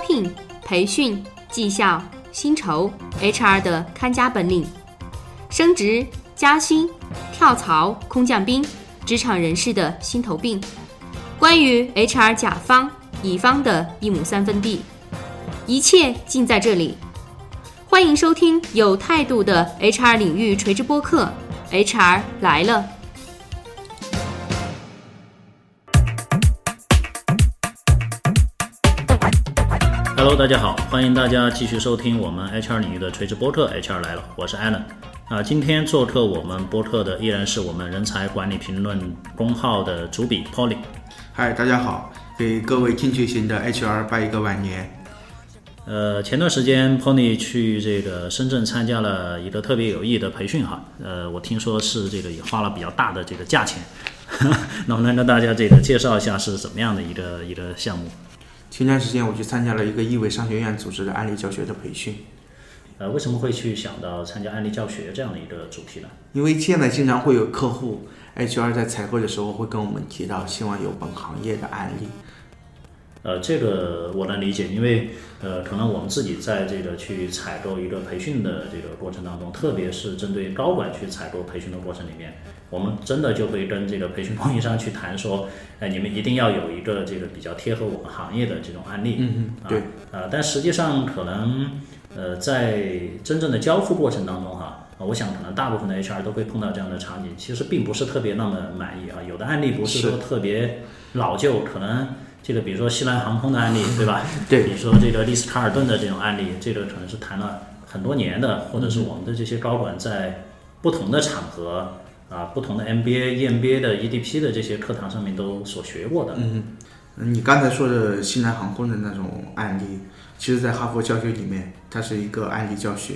聘、培训、绩效、薪酬、HR 的看家本领，升职、加薪、跳槽、空降兵，职场人士的心头病。关于 HR 甲方、乙方的一亩三分地，一切尽在这里。欢迎收听有态度的 HR 领域垂直播客，HR 来了。Hello，大家好，欢迎大家继续收听我们 HR 领域的垂直播客 HR 来了，我是 Allen。啊，今天做客我们播客的依然是我们人才管理评论公号的主笔 Polly。嗨，大家好，给各位进取型的 HR 拜一个晚年。呃，前段时间 Pony 去这个深圳参加了一个特别有意义的培训哈，呃，我听说是这个也花了比较大的这个价钱，能不能跟大家这个介绍一下是怎么样的一个一个项目？前段时间我去参加了一个易伟商学院组织的案例教学的培训。呃，为什么会去想到参加案例教学这样的一个主题呢？因为现在经常会有客户 HR 在采购的时候会跟我们提到，希望有本行业的案例。呃，这个我能理解，因为呃，可能我们自己在这个去采购一个培训的这个过程当中，特别是针对高管去采购培训的过程里面，我们真的就会跟这个培训供应商去谈说，哎，你们一定要有一个这个比较贴合我们行业的这种案例。嗯嗯，对。呃，但实际上可能呃，在真正的交付过程当中哈，我想可能大部分的 HR 都会碰到这样的场景，其实并不是特别那么满意啊。有的案例不是说特别老旧，可能。这个比如说西南航空的案例，对吧？对。比如说这个丽思卡尔顿的这种案例，这个可能是谈了很多年的，或者是我们的这些高管在不同的场合啊、不同的 MBA、EMBA 的 EDP 的这些课堂上面都所学过的。嗯你刚才说的西南航空的那种案例，其实在哈佛教学里面，它是一个案例教学，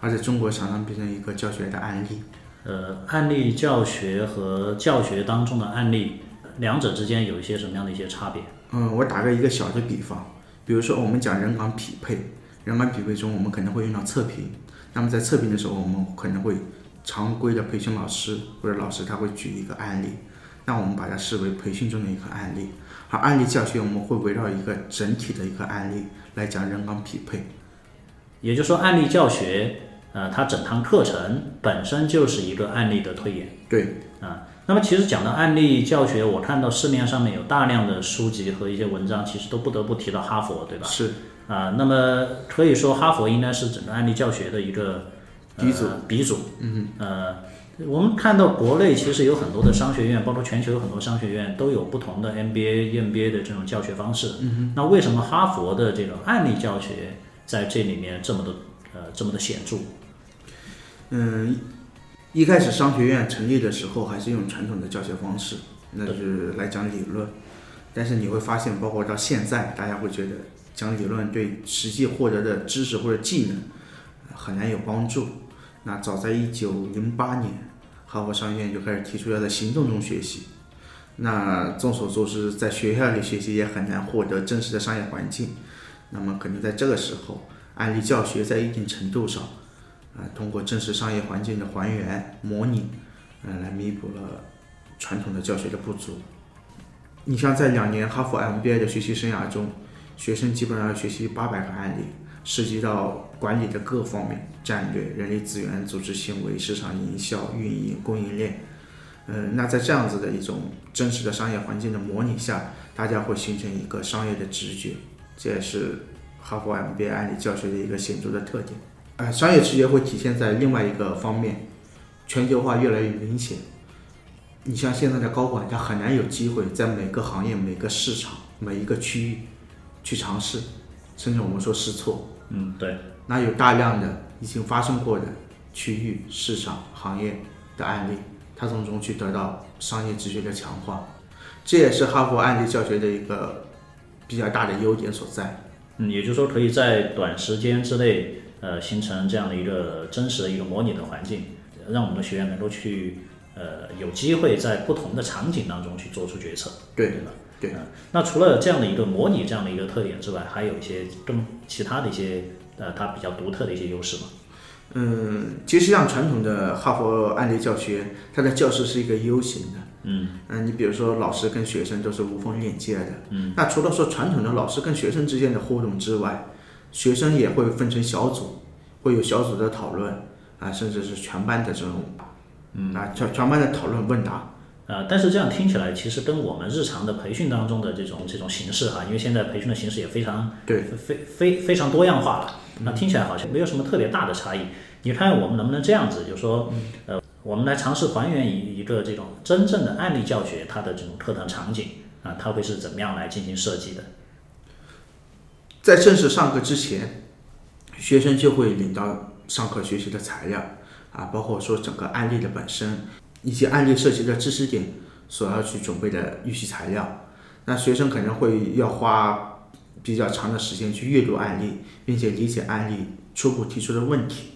而且中国常常变成一个教学的案例。呃，案例教学和教学当中的案例，两者之间有一些什么样的一些差别？嗯，我打个一个小的比方，比如说我们讲人岗匹配，人岗匹配中我们可能会用到测评，那么在测评的时候，我们可能会常规的培训老师或者老师他会举一个案例，那我们把它视为培训中的一个案例，而案例教学我们会围绕一个整体的一个案例来讲人岗匹配，也就是说案例教学，呃，它整堂课程本身就是一个案例的推演。对，啊。那么其实讲到案例教学，我看到市面上面有大量的书籍和一些文章，其实都不得不提到哈佛，对吧？是啊，那么可以说哈佛应该是整个案例教学的一个鼻祖。鼻祖。嗯呃，我们看到国内其实有很多的商学院，包括全球有很多商学院都有不同的 MBA、EMBA 的这种教学方式。嗯那为什么哈佛的这种案例教学在这里面这么的呃这么的显著？嗯。一开始商学院成立的时候，还是用传统的教学方式，那就是来讲理论。但是你会发现，包括到现在，大家会觉得讲理论对实际获得的知识或者技能很难有帮助。那早在一九零八年，哈佛商学院就开始提出要在行动中学习。那众所周知，在学校里学习也很难获得真实的商业环境。那么可能在这个时候，案例教学在一定程度上。啊，通过真实商业环境的还原、模拟，嗯，来弥补了传统的教学的不足。你像在两年哈佛 MBA 的学习生涯中，学生基本上要学习八百个案例，涉及到管理的各方面：战略、人力资源、组织行为、市场营销、运营、供应链。嗯，那在这样子的一种真实的商业环境的模拟下，大家会形成一个商业的直觉，这也是哈佛 MBA 案例教学的一个显著的特点。呃，商业直觉会体现在另外一个方面，全球化越来越明显。你像现在的高管，他很难有机会在每个行业、每个市场、每一个区域去尝试，甚至我们说试错。嗯，对。那有大量的已经发生过的区域、市场、行业的案例，他从中去得到商业直觉的强化，这也是哈佛案例教学的一个比较大的优点所在。嗯，也就是说，可以在短时间之内。呃，形成这样的一个真实的一个模拟的环境，让我们的学员能够去呃有机会在不同的场景当中去做出决策，对对吧？对。那除了这样的一个模拟这样的一个特点之外，还有一些更其他的一些呃它比较独特的一些优势吗？嗯，其实像传统的哈佛案例教学，它的教室是一个 U 型的，嗯嗯，你比如说老师跟学生都是无缝链接的。嗯，那除了说传统的老师跟学生之间的互动之外，学生也会分成小组，会有小组的讨论啊，甚至是全班的这种，嗯啊全全班的讨论问答。啊，但是这样听起来，其实跟我们日常的培训当中的这种这种形式哈，因为现在培训的形式也非常对非非非常多样化了，那听起来好像没有什么特别大的差异。你看我们能不能这样子，就是说，呃，我们来尝试还原一一个这种真正的案例教学，它的这种课堂场景啊，它会是怎么样来进行设计的？在正式上课之前，学生就会领到上课学习的材料啊，包括说整个案例的本身，以及案例涉及的知识点所要去准备的预习材料。那学生可能会要花比较长的时间去阅读案例，并且理解案例初步提出的问题。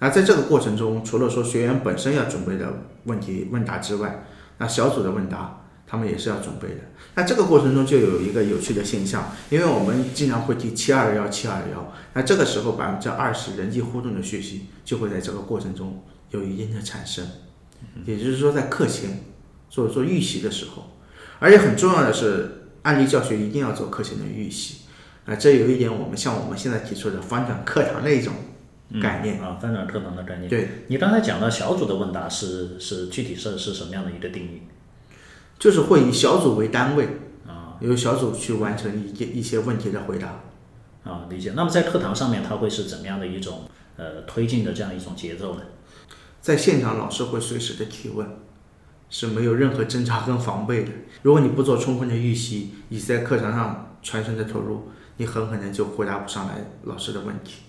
那在这个过程中，除了说学员本身要准备的问题问答之外，那小组的问答他们也是要准备的。那这个过程中就有一个有趣的现象，因为我们经常会提七二幺七二幺，那这个时候百分之二十人际互动的学习就会在这个过程中有一定的产生，也就是说在课前做做预习的时候，而且很重要的是案例教学一定要做课前的预习，啊，这有一点我们像我们现在提出的翻转课堂的一种概念。啊，翻转课堂的概念。对，你刚才讲到小组的问答是是具体是是什么样的一个定义？就是会以小组为单位，啊由小组去完成一些一些问题的回答。啊，理解。那么在课堂上面，它会是怎么样的一种呃推进的这样一种节奏呢？在现场，老师会随时的提问，是没有任何侦查跟防备的。如果你不做充分的预习，你在课堂上全身的投入，你很可能就回答不上来老师的问题。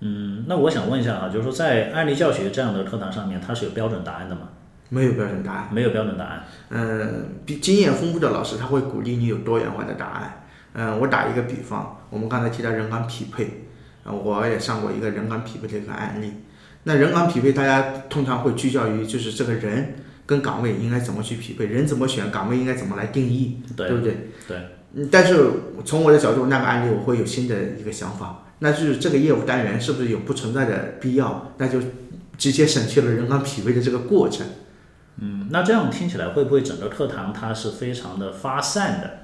嗯，那我想问一下啊，就是说在案例教学这样的课堂上面，它是有标准答案的吗？没有标准答案。没有标准答案。嗯，比经验丰富的老师他会鼓励你有多元化的答案。嗯，我打一个比方，我们刚才提到人岗匹配，呃，我也上过一个人岗匹配的一个案例。那人岗匹配，大家通常会聚焦于就是这个人跟岗位应该怎么去匹配，人怎么选，岗位应该怎么来定义，对不对？对。嗯，但是从我的角度，那个案例我会有新的一个想法，那就是这个业务单元是不是有不存在的必要？那就直接省去了人岗匹配的这个过程。嗯，那这样听起来会不会整个课堂它是非常的发散的？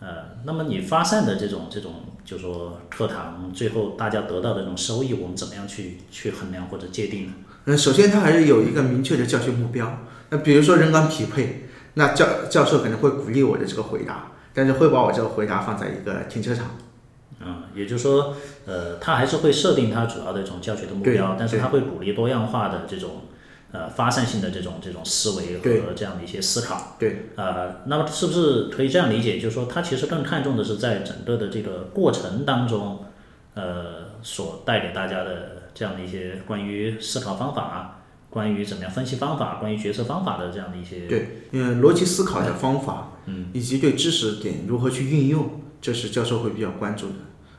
呃，那么你发散的这种这种，就说课堂最后大家得到的这种收益，我们怎么样去去衡量或者界定呢？嗯，首先它还是有一个明确的教学目标。那比如说人岗匹配，那教教授可能会鼓励我的这个回答，但是会把我这个回答放在一个停车场。嗯，也就是说，呃，他还是会设定他主要的一种教学的目标，但是他会鼓励多样化的这种呃发散性的这种这种思维和这样的一些思考。对，呃，那么是不是可以这样理解，就是说他其实更看重的是在整个的这个过程当中，呃，所带给大家的这样的一些关于思考方法、关于怎么样分析方法、关于决策方法的这样的一些对，嗯，逻辑思考的方法，嗯，以及对知识点如何去运用，这是教授会比较关注的。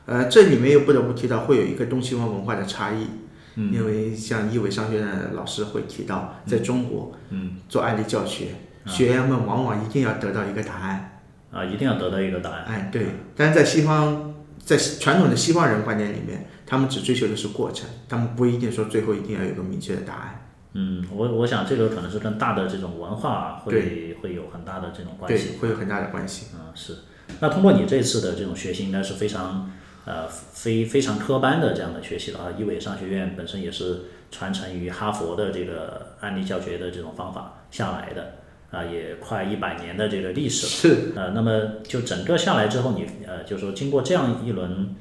呃，这里面又不得不提到会有一个东西方文化的差异，嗯，因为像一伟商学院的老师会提到，在中国，嗯，做案例教学，学员们往往一定要得到一个答案，啊，一定要得到一个答案。哎，对，但是在西方，在传统的西方人观念里面，他们只追求的是过程，他们不一定说最后一定要有一个明确的答案。嗯，我我想这个可能是跟大的这种文化会会有很大的这种关系。对，会有很大的关系。嗯，是。那通过你这次的这种学习，应该是非常呃非非常科班的这样的学习了啊。一伟商学院本身也是传承于哈佛的这个案例教学的这种方法下来的啊，也快一百年的这个历史了。是，呃，那么就整个下来之后，你呃，就说经过这样一轮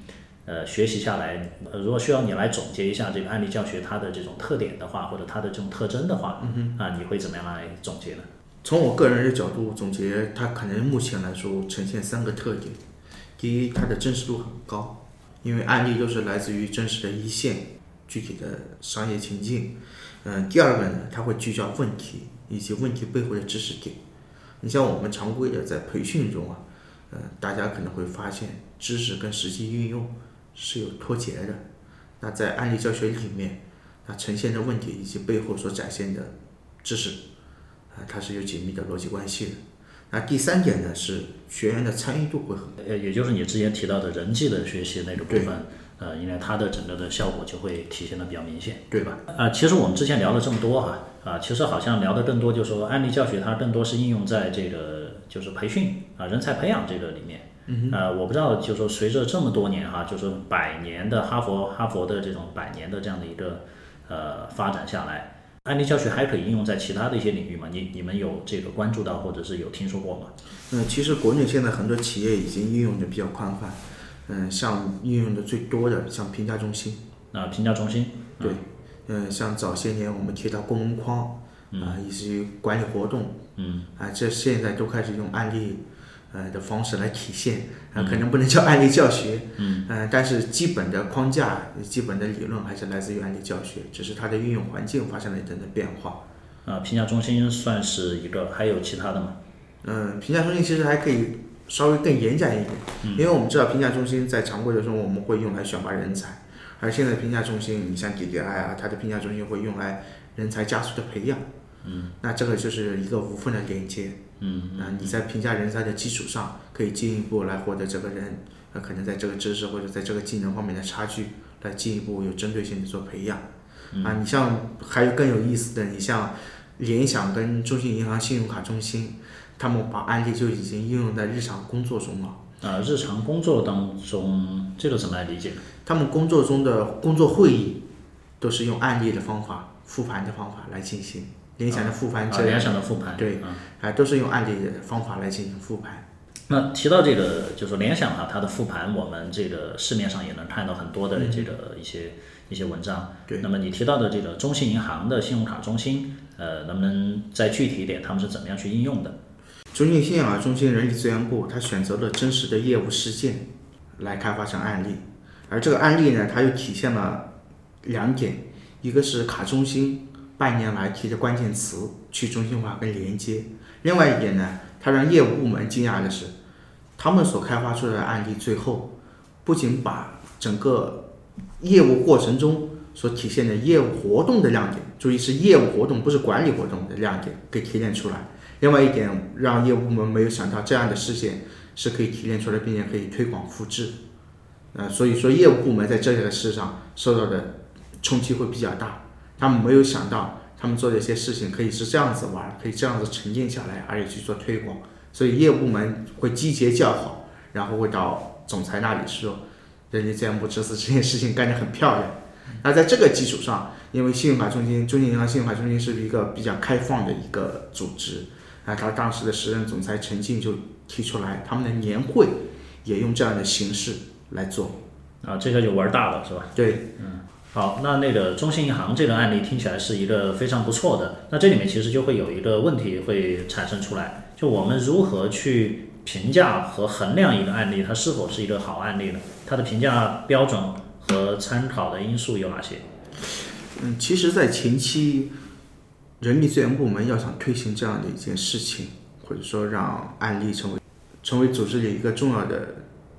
呃学习下来，呃，如果需要你来总结一下这个案例教学它的这种特点的话，或者它的这种特征的话，嗯、啊，你会怎么样来总结呢？从我个人的角度总结，它可能目前来说呈现三个特点。第一，它的真实度很高，因为案例都是来自于真实的一线具体的商业情境。嗯，第二个呢，它会聚焦问题以及问题背后的知识点。你像我们常规的在培训中啊，呃，大家可能会发现知识跟实际运用是有脱节的。那在案例教学里面，它呈现的问题以及背后所展现的知识。啊，它是有紧密的逻辑关系的。那第三点呢，是学员的参与度会很呃，也就是你之前提到的人际的学习那个部分，呃，因为它的整个的效果就会体现的比较明显，对吧？啊、其实我们之前聊了这么多哈，啊，其实好像聊的更多，就是说案例教学它更多是应用在这个就是培训啊人才培养这个里面。嗯呃，我不知道，就是说随着这么多年哈，就是百年的哈佛哈佛的这种百年的这样的一个呃发展下来，案例教学还可以应用在其他的一些领域吗？你你们有这个关注到或者是有听说过吗？嗯，其实国内现在很多企业已经应用的比较宽泛。嗯，像应用的最多的，像评价中心。啊，评价中心。对。嗯，像早些年我们提到公文框啊，以及管理活动。嗯。啊，这现在都开始用案例。呃的方式来体现，啊，可能不能叫案例教学，嗯，呃，但是基本的框架、基本的理论还是来自于案例教学，只是它的运用环境发生了一定的变化。啊，评价中心算是一个，还有其他的吗？嗯，评价中心其实还可以稍微更延展一点，因为我们知道评价中心在常规的中我们会用来选拔人才，而现在评价中心，你像 DDI 啊，它的评价中心会用来人才加速的培养，嗯，那这个就是一个无缝的连接。嗯，那，你在评价人才的基础上，可以进一步来获得这个人，呃，可能在这个知识或者在这个技能方面的差距，来进一步有针对性的做培养。啊，你像还有更有意思的，你像联想跟中信银行信用卡中心，他们把案例就已经应用在日常工作中了。啊，日常工作当中，这个怎么来理解？他们工作中的工作会议，都是用案例的方法、复盘的方法来进行。联想的复盘，啊，联想的复盘，对，啊，都是用案例的方法来进行复盘。那提到这个，就是联想哈，它的复盘，我们这个市面上也能看到很多的这个一些一些文章。对。那么你提到的这个中信银行的信用卡中心，呃，能不能再具体一点，他们是怎么样去应用的？中信信用卡中心人力资源部，它选择了真实的业务事件来开发成案例，而这个案例呢，它又体现了两点，一个是卡中心。半年来提的关键词去中心化跟连接。另外一点呢，它让业务部门惊讶的是，他们所开发出来的案例最后，不仅把整个业务过程中所体现的业务活动的亮点，注意是业务活动，不是管理活动的亮点，给提炼出来。另外一点，让业务部门没有想到这样的事件是可以提炼出来，并且可以推广复制。呃，所以说业务部门在这个事上受到的冲击会比较大。他们没有想到，他们做的一些事情可以是这样子玩，可以这样子沉淀下来，而且去做推广。所以业务部门会集结叫好，然后会到总裁那里说：“人力资源部这次这件事情干得很漂亮。”那在这个基础上，因为信用卡中心、中信银行信用卡中心是一个比较开放的一个组织，啊，他当时的时任总裁陈静就提出来，他们的年会也用这样的形式来做。啊，这下就玩大了，是吧？对，嗯。好，那那个中信银行这个案例听起来是一个非常不错的。那这里面其实就会有一个问题会产生出来，就我们如何去评价和衡量一个案例，它是否是一个好案例呢？它的评价标准和参考的因素有哪些？嗯，其实，在前期，人力资源部门要想推行这样的一件事情，或者说让案例成为成为组织里一个重要的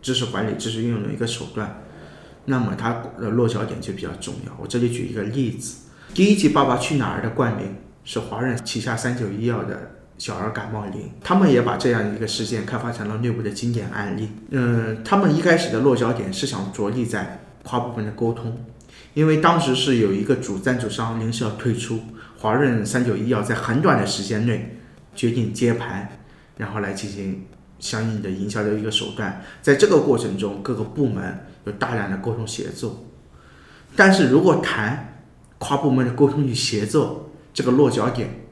知识管理、知识运用的一个手段。那么它的落脚点就比较重要。我这里举一个例子，第一集《爸爸去哪儿》的冠名是华润旗下三九医药的小儿感冒灵，他们也把这样一个事件开发成了内部的经典案例。嗯，他们一开始的落脚点是想着力在跨部门的沟通，因为当时是有一个主赞助商临时要退出，华润三九医药在很短的时间内决定接盘，然后来进行相应的营销的一个手段。在这个过程中，各个部门。有大量的沟通协作，但是如果谈跨部门的沟通与协作这个落脚点，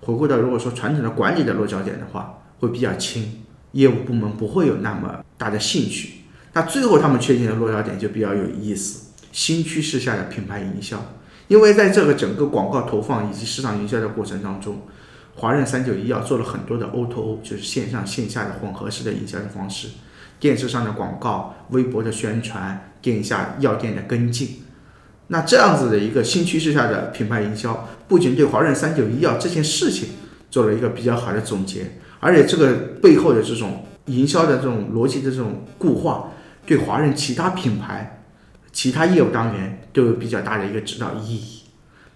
回归到如果说传统的管理的落脚点的话，会比较轻，业务部门不会有那么大的兴趣。那最后他们确定的落脚点就比较有意思，新趋势下的品牌营销，因为在这个整个广告投放以及市场营销的过程当中，华润三九医药做了很多的 O2O，就是线上线下的混合式的营销的方式。电视上的广告、微博的宣传、店下药店的跟进，那这样子的一个新趋势下的品牌营销，不仅对华润三九医药这件事情做了一个比较好的总结，而且这个背后的这种营销的这种逻辑的这种固化，对华润其他品牌、其他业务单元都有比较大的一个指导意义。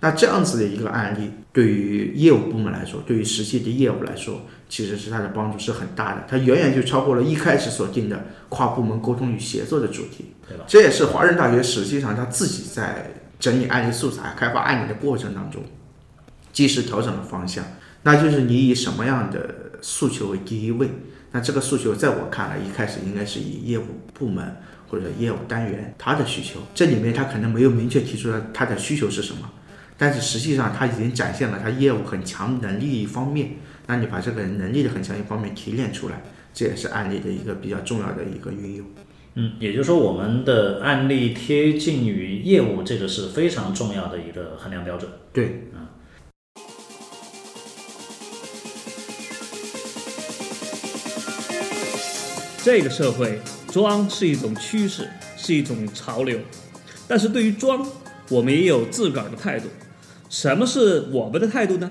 那这样子的一个案例，对于业务部门来说，对于实际的业务来说，其实是它的帮助是很大的。它远远就超过了一开始所定的跨部门沟通与协作的主题，对吧？这也是华人大学实际上他自己在整理案例素材、开发案例的过程当中，及时调整了方向。那就是你以什么样的诉求为第一位？那这个诉求在我看来，一开始应该是以业务部门或者业务单元他的需求，这里面他可能没有明确提出来他的需求是什么，但是实际上他已经展现了他业务很强能力一方面。那你把这个能力的很强一方面提炼出来，这也是案例的一个比较重要的一个运用。嗯，也就是说，我们的案例贴近于业务，这个是非常重要的一个衡量标准。对，嗯。这个社会装是一种趋势，是一种潮流，但是对于装，我们也有自个儿的态度。什么是我们的态度呢？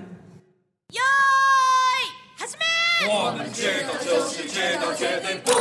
我们知道就是知道，绝对不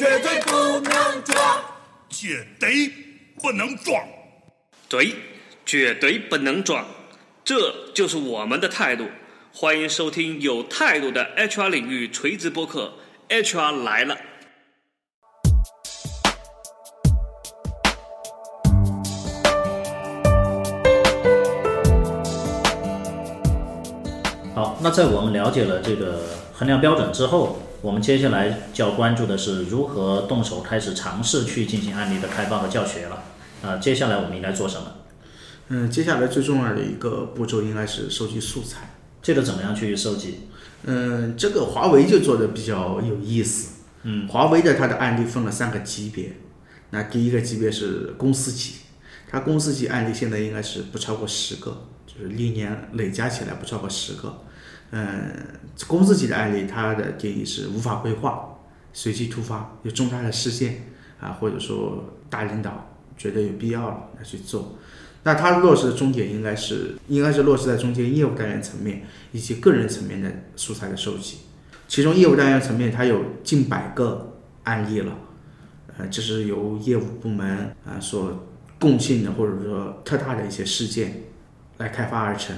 绝对不能装。绝对不能装，对，绝对不能装，这就是我们的态度。欢迎收听有态度的 HR 领域垂直播客，HR 来了。那在我们了解了这个衡量标准之后，我们接下来就要关注的是如何动手开始尝试去进行案例的开发和教学了。啊，接下来我们应该做什么？嗯，接下来最重要的一个步骤应该是收集素材。这个怎么样去收集？嗯，这个华为就做的比较有意思。嗯，华为的它的案例分了三个级别。那第一个级别是公司级，它公司级案例现在应该是不超过十个，就是历年累加起来不超过十个。嗯，公司级的案例，它的定义是无法规划、随机突发、有重大的事件啊，或者说大领导觉得有必要了来去做。那它落实的终点应该是应该是落实在中间业务单元层面以及个人层面的素材的收集。其中业务单元层面，它有近百个案例了，呃，这是由业务部门啊所共性的或者说特大的一些事件来开发而成。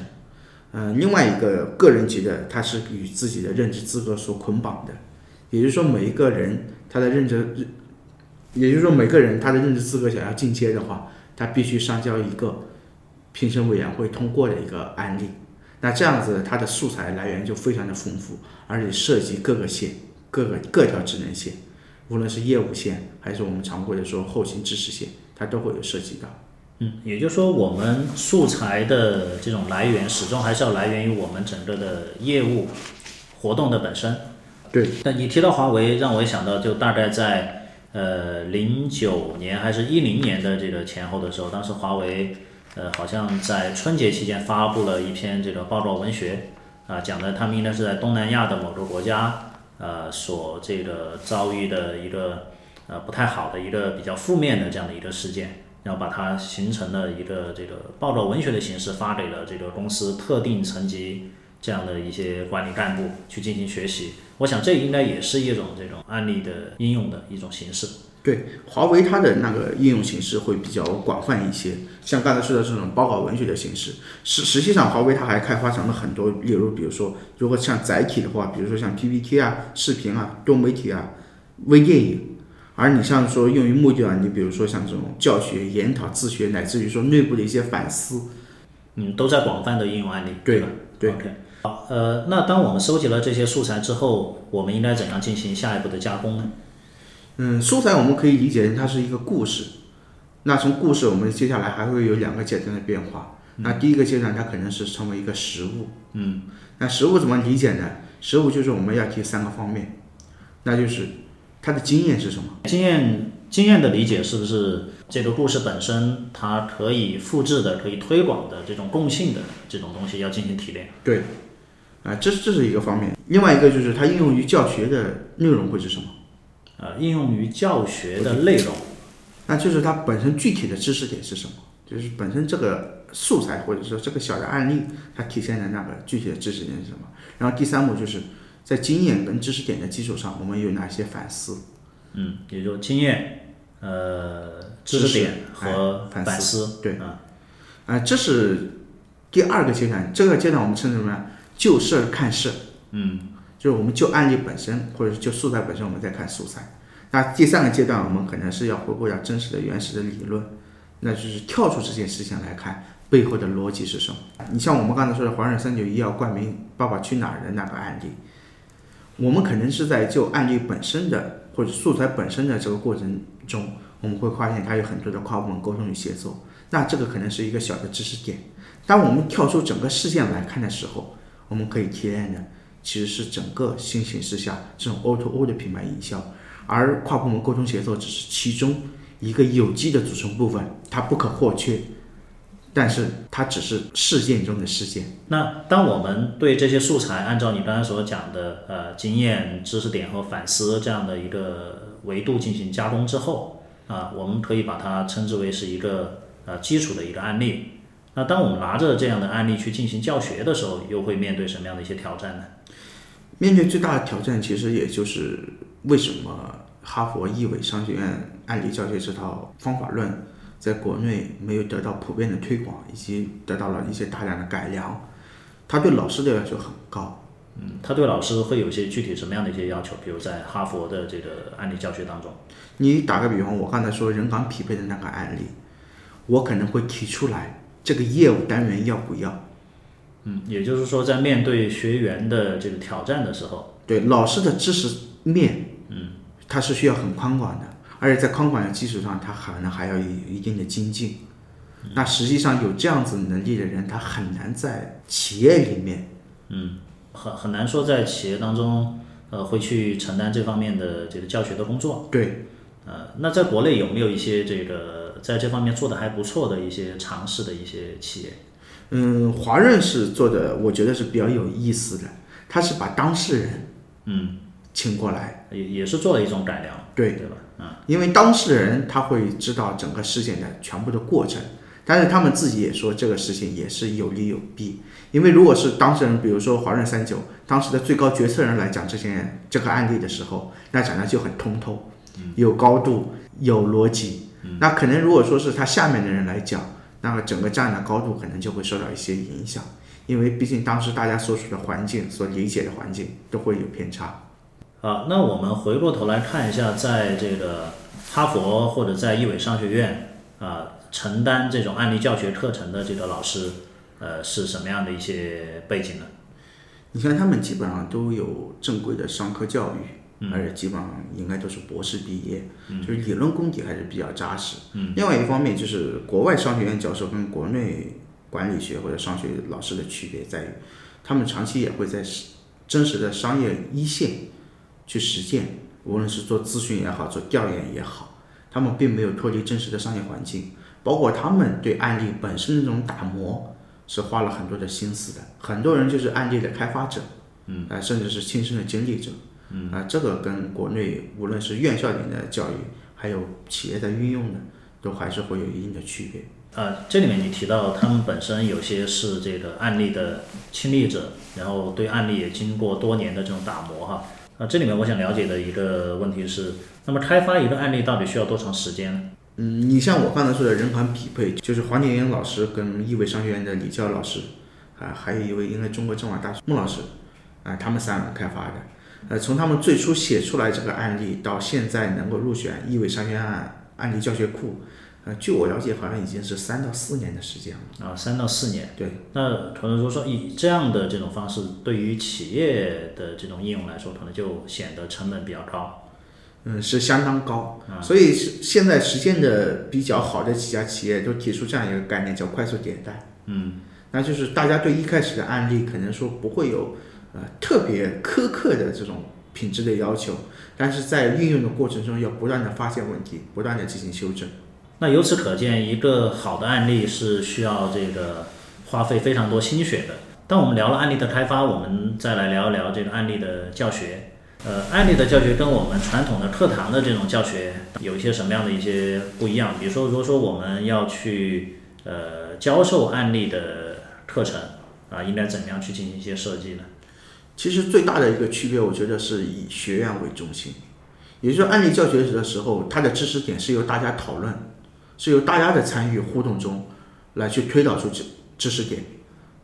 嗯，另外一个个人级的，它是与自己的任职资格所捆绑的，也就是说，每一个人他的任职，也就是说，每个人他的任职资格想要进阶的话，他必须上交一个评审委员会通过的一个案例。那这样子，它的素材来源就非常的丰富，而且涉及各个线、各个各条职能线，无论是业务线还是我们常规的说后勤知识线，它都会有涉及到。嗯，也就是说，我们素材的这种来源，始终还是要来源于我们整个的业务活动的本身。对。那你提到华为，让我想到，就大概在呃零九年还是一零年的这个前后的时候，当时华为呃好像在春节期间发布了一篇这个报告文学，啊，讲的他们应该是在东南亚的某个国家，呃，所这个遭遇的一个呃不太好的一个比较负面的这样的一个事件。然后把它形成了一个这个报道文学的形式，发给了这个公司特定层级这样的一些管理干部去进行学习。我想这应该也是一种这种案例的应用的一种形式。对，华为它的那个应用形式会比较广泛一些，像刚才说的这种报告文学的形式，实实际上华为它还开发成了很多，例如比如说，如果像载体的话，比如说像 PPT 啊、视频啊、多媒体啊、微电影。而你像说用于目的啊，你比如说像这种教学、研讨、自学，乃至于说内部的一些反思，嗯，都在广泛的应用案例，对吧？对。OK，好，呃，那当我们收集了这些素材之后，我们应该怎样进行下一步的加工呢？嗯，素材我们可以理解成它是一个故事，那从故事我们接下来还会有两个阶段的变化。那第一个阶段它可能是成为一个实物，嗯，那实物怎么理解呢？实物就是我们要提三个方面，那就是。他的经验是什么？经验经验的理解是不是这个故事本身它可以复制的、可以推广的这种共性的这种东西要进行提炼？对，啊，这这是一个方面。另外一个就是它应用于教学的内容会是什么？呃，应用于教学的内容，那就是它本身具体的知识点是什么？就是本身这个素材或者说这个小的案例它体现的那个具体的知识点是什么？然后第三步就是。在经验跟知识点的基础上，我们有哪些反思？嗯，也就经验、呃知识点和哎反反思思。对啊，啊、这是第二个阶段。这个阶段我们称之为什么呢？就事儿看事。嗯，就是我们就案例本身，或者是就素材本身，我们再看素材。那第三个阶段，我们可能是要回归到真实的、原始的理论，那就是跳出这件事情来看背后的逻辑是什么。你像我们刚才说的华润三九医药冠名《爸爸去哪儿》的那个案例，我们可能是在就案例本身的或者素材本身的这个过程中，我们会发现它有很多的跨部门沟通与协作。那这个可能是一个小的知识点。当我们跳出整个事件来看的时候，我们可以提炼的其实是整个新形势下这种 O to O 的品牌营销，而跨部门沟通协作只是其中一个有机的组成部分，它不可或缺，但是它只是事件中的事件。那当我们对这些素材按照你刚才所讲的呃经验、知识点和反思这样的一个维度进行加工之后啊，我们可以把它称之为是一个呃基础的一个案例。那当我们拿着这样的案例去进行教学的时候，又会面对什么样的一些挑战呢？面对最大的挑战，其实也就是为什么哈佛易纬商学院案例教学这套方法论在国内没有得到普遍的推广，以及得到了一些大量的改良。他对老师的要求很高，嗯，他对老师会有一些具体什么样的一些要求？比如在哈佛的这个案例教学当中，你打个比方，我刚才说人岗匹配的那个案例，我可能会提出来这个业务单元要不要？嗯，也就是说在面对学员的这个挑战的时候，对老师的知识面，嗯，他是需要很宽广的，而且在宽广的基础上，他可能还要有一定的精进。那实际上有这样子能力的人，他很难在企业里面，嗯很很难说在企业当中，呃，会去承担这方面的这个教学的工作。对，呃，那在国内有没有一些这个在这方面做的还不错的一些尝试的一些企业？嗯，华润是做的，我觉得是比较有意思的，他是把当事人嗯，请过来，也也是做了一种改良，对，对吧？嗯，因为当事人他会知道整个事件的全部的过程，但是他们自己也说这个事情也是有利有弊。因为如果是当事人，比如说华润三九当时的最高决策人来讲这件这个案例的时候，那讲的就很通透，有高度，有逻辑。那可能如果说是他下面的人来讲，那么整个站的高度可能就会受到一些影响，因为毕竟当时大家所处的环境、所理解的环境都会有偏差。好，那我们回过头来看一下，在这个哈佛或者在易纬商学院啊、承担这种案例教学课程的这个老师，呃，是什么样的一些背景呢？你看他们基本上都有正规的商科教育，而且基本上应该都是博士毕业，就是理论功底还是比较扎实。另外一方面就是国外商学院教授跟国内管理学或者商学老师的区别在于，他们长期也会在实真实的商业一线去实践，无论是做咨询也好，做调研也好，他们并没有脱离真实的商业环境，包括他们对案例本身的这种打磨。是花了很多的心思的。很多人就是案例的开发者，嗯，啊、甚至是亲身的经历者，嗯，啊、这个跟国内无论是院校里的教育，还有企业的运用呢，都还是会有一定的区别。呃，这里面你提到他们本身有些是这个案例的亲历者，然后对案例也经过多年的这种打磨哈。啊，这里面我想了解的一个问题是，那么开发一个案例到底需要多长时间呢？嗯，你像我刚才说的人款匹配，就是黄景英老师跟易伟商学院的李教老师，啊，还有一位应该中国政法大学孟老师，啊，他们三个开发的。呃，从他们最初写出来这个案例到现在能够入选易伟商学院案例教学库，呃，据我了解，好像已经是三到四年的时间了。啊，三到四年。对，那可能如果说以这样的这种方式，对于企业的这种应用来说，可能就显得成本比较高。嗯，是相当高，所以是现在实践的比较好的几家企业都提出这样一个概念，叫快速迭代。嗯，那就是大家对一开始的案例可能说不会有呃特别苛刻的这种品质的要求，但是在运用的过程中要不断的发现问题，不断的进行修正。那由此可见，一个好的案例是需要这个花费非常多心血的。当我们聊了案例的开发，我们再来聊一聊这个案例的教学。呃，案例的教学跟我们传统的课堂的这种教学有一些什么样的一些不一样？比如说，如果说我们要去呃教授案例的课程啊，应该怎么样去进行一些设计呢？其实最大的一个区别，我觉得是以学院为中心，也就是说，案例教学的时候，它的知识点是由大家讨论，是由大家的参与互动中来去推导出知知识点，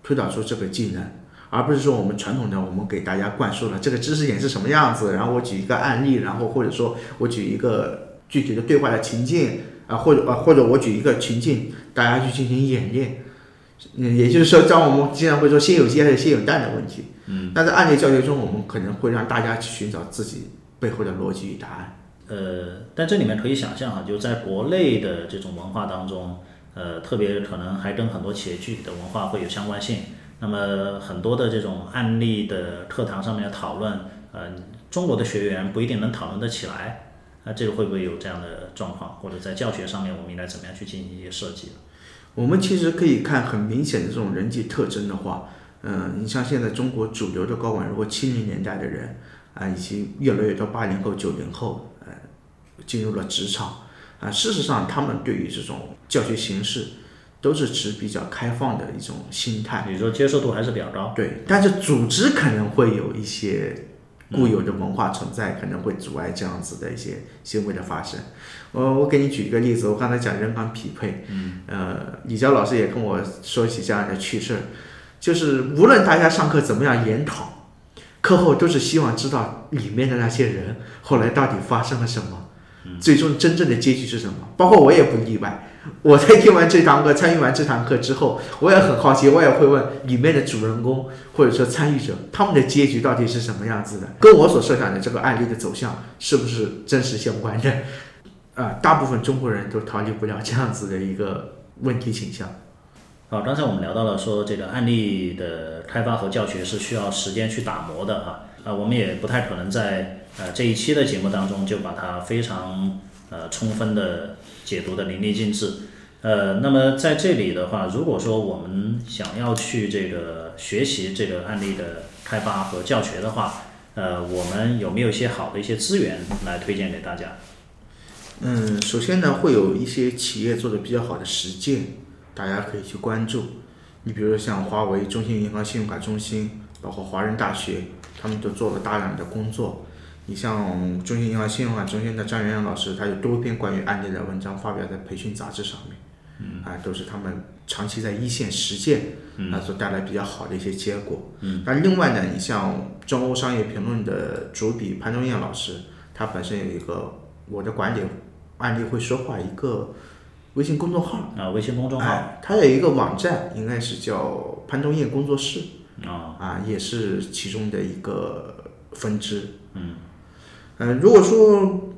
推导出这个技能，而不是说我们传统的我们给大家灌输了这个知识点是什么样子，然后我举一个案例，然后或者说我举一个具体的对话的情境啊，或者啊或者我举一个情境，大家去进行演练。嗯，也就是说，当我们经常会说“先有鸡还是先有蛋”的问题。嗯，但在案例教学中，我们可能会让大家去寻找自己背后的逻辑与答案。呃，但这里面可以想象哈，就在国内的这种文化当中，呃，特别可能还跟很多企业具体的文化会有相关性。那么很多的这种案例的课堂上面的讨论，呃，中国的学员不一定能讨论得起来。那这个会不会有这样的状况？或者在教学上面，我们应该怎么样去进行一些设计？我们其实可以看很明显的这种人际特征的话，嗯，你像现在中国主流的高管，如果七零年代的人啊，以及越来越多八零后、九零后，进入了职场啊，事实上他们对于这种教学形式都是持比较开放的一种心态，比如说接受度还是比较高。对，但是组织可能会有一些固有的文化存在，可能会阻碍这样子的一些行为的发生。我我给你举一个例子，我刚才讲人岗匹配，嗯，呃，李娇老师也跟我说起这样的趣事儿，就是无论大家上课怎么样研讨，课后都是希望知道里面的那些人后来到底发生了什么，最终真正的结局是什么。包括我也不例外，我在听完这堂课、参与完这堂课之后，我也很好奇，我也会问里面的主人公或者说参与者，他们的结局到底是什么样子的，跟我所设想的这个案例的走向是不是真实相关的？啊，大部分中国人都逃离不了这样子的一个问题倾向。好，刚才我们聊到了说这个案例的开发和教学是需要时间去打磨的哈，啊，我们也不太可能在呃这一期的节目当中就把它非常呃充分的解读的淋漓尽致。呃，那么在这里的话，如果说我们想要去这个学习这个案例的开发和教学的话，呃，我们有没有一些好的一些资源来推荐给大家？嗯，首先呢，会有一些企业做的比较好的实践，大家可以去关注。你比如像华为、中信银行信用卡中心，包括华人大学，他们都做了大量的工作。你像中信银行信用卡中心的张元阳老师，他有多篇关于案例的文章发表在培训杂志上面，嗯，啊，都是他们长期在一线实践，啊所带来比较好的一些结果。嗯，那另外呢，你像中欧商业评论的主笔潘东彦老师，他本身有一个我的管理。案例会说话一个微信公众号啊，微信公众号，它有一个网站，应该是叫潘东燕工作室啊啊，也是其中的一个分支。嗯嗯，如果说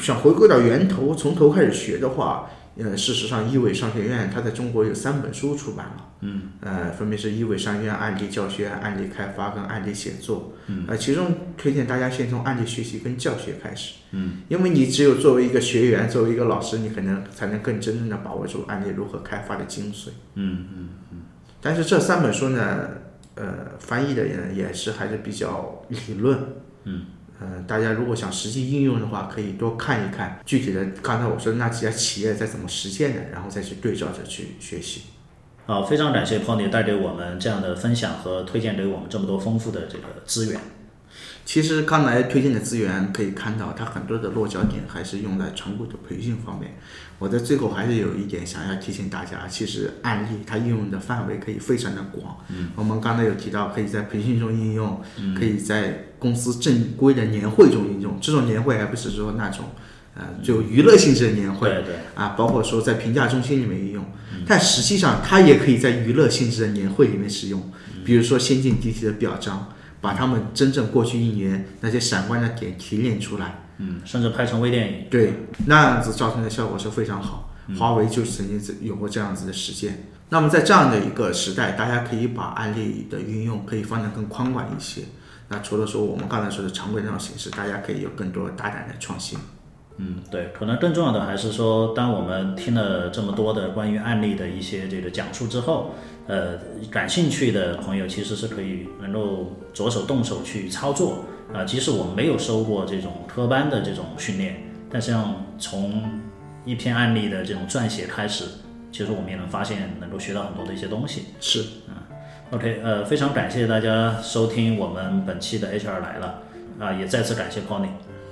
想回归到源头，从头开始学的话。呃，事实上，一伟商学院它在中国有三本书出版了，嗯，呃，分别是一伟商学院案例教学、案例开发跟案例写作，嗯，呃，其中推荐大家先从案例学习跟教学开始，嗯，因为你只有作为一个学员，作为一个老师，你可能才能更真正的把握住案例如何开发的精髓，嗯嗯嗯。但是这三本书呢，呃，翻译的也也是还是比较理论，嗯。呃，大家如果想实际应用的话，可以多看一看具体的。刚才我说的那几家企业在怎么实现的，然后再去对照着去学习。好，非常感谢 Pony 带给我们这样的分享和推荐给我们这么多丰富的这个资源。其实刚才推荐的资源可以看到，它很多的落脚点还是用在常规的培训方面。我在最后还是有一点想要提醒大家，其实案例它应用的范围可以非常的广。嗯，我们刚才有提到，可以在培训中应用，可以在公司正规的年会中应用。这种年会还不是说那种，呃，就娱乐性质的年会。对对。啊，包括说在评价中心里面应用，但实际上它也可以在娱乐性质的年会里面使用。比如说先进集体的表彰，把他们真正过去一年那些闪光的点提炼出来。嗯，甚至拍成微电影，对，那样子造成的效果是非常好。华为就曾经有过这样子的实践。那么在这样的一个时代，大家可以把案例的运用可以放得更宽广一些。那除了说我们刚才说的常规这种形式，大家可以有更多大胆的创新。嗯，对，可能更重要的还是说，当我们听了这么多的关于案例的一些这个讲述之后，呃，感兴趣的朋友其实是可以能够着手动手去操作。啊，即使我们没有收过这种科班的这种训练，但是像从一篇案例的这种撰写开始，其实我们也能发现能够学到很多的一些东西。是，嗯，OK，呃，非常感谢大家收听我们本期的 HR 来了，啊，也再次感谢 Pony。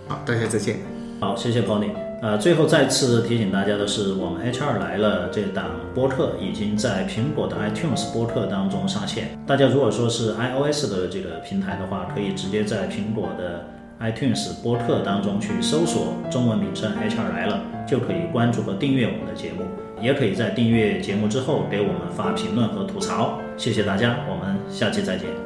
好，大家再见。好，谢谢 Pony。呃，最后再次提醒大家的是，我们 HR 来了这档播客已经在苹果的 iTunes 播客当中上线。大家如果说是 iOS 的这个平台的话，可以直接在苹果的 iTunes 播客当中去搜索中文名称 HR 来了，就可以关注和订阅我们的节目。也可以在订阅节目之后给我们发评论和吐槽。谢谢大家，我们下期再见。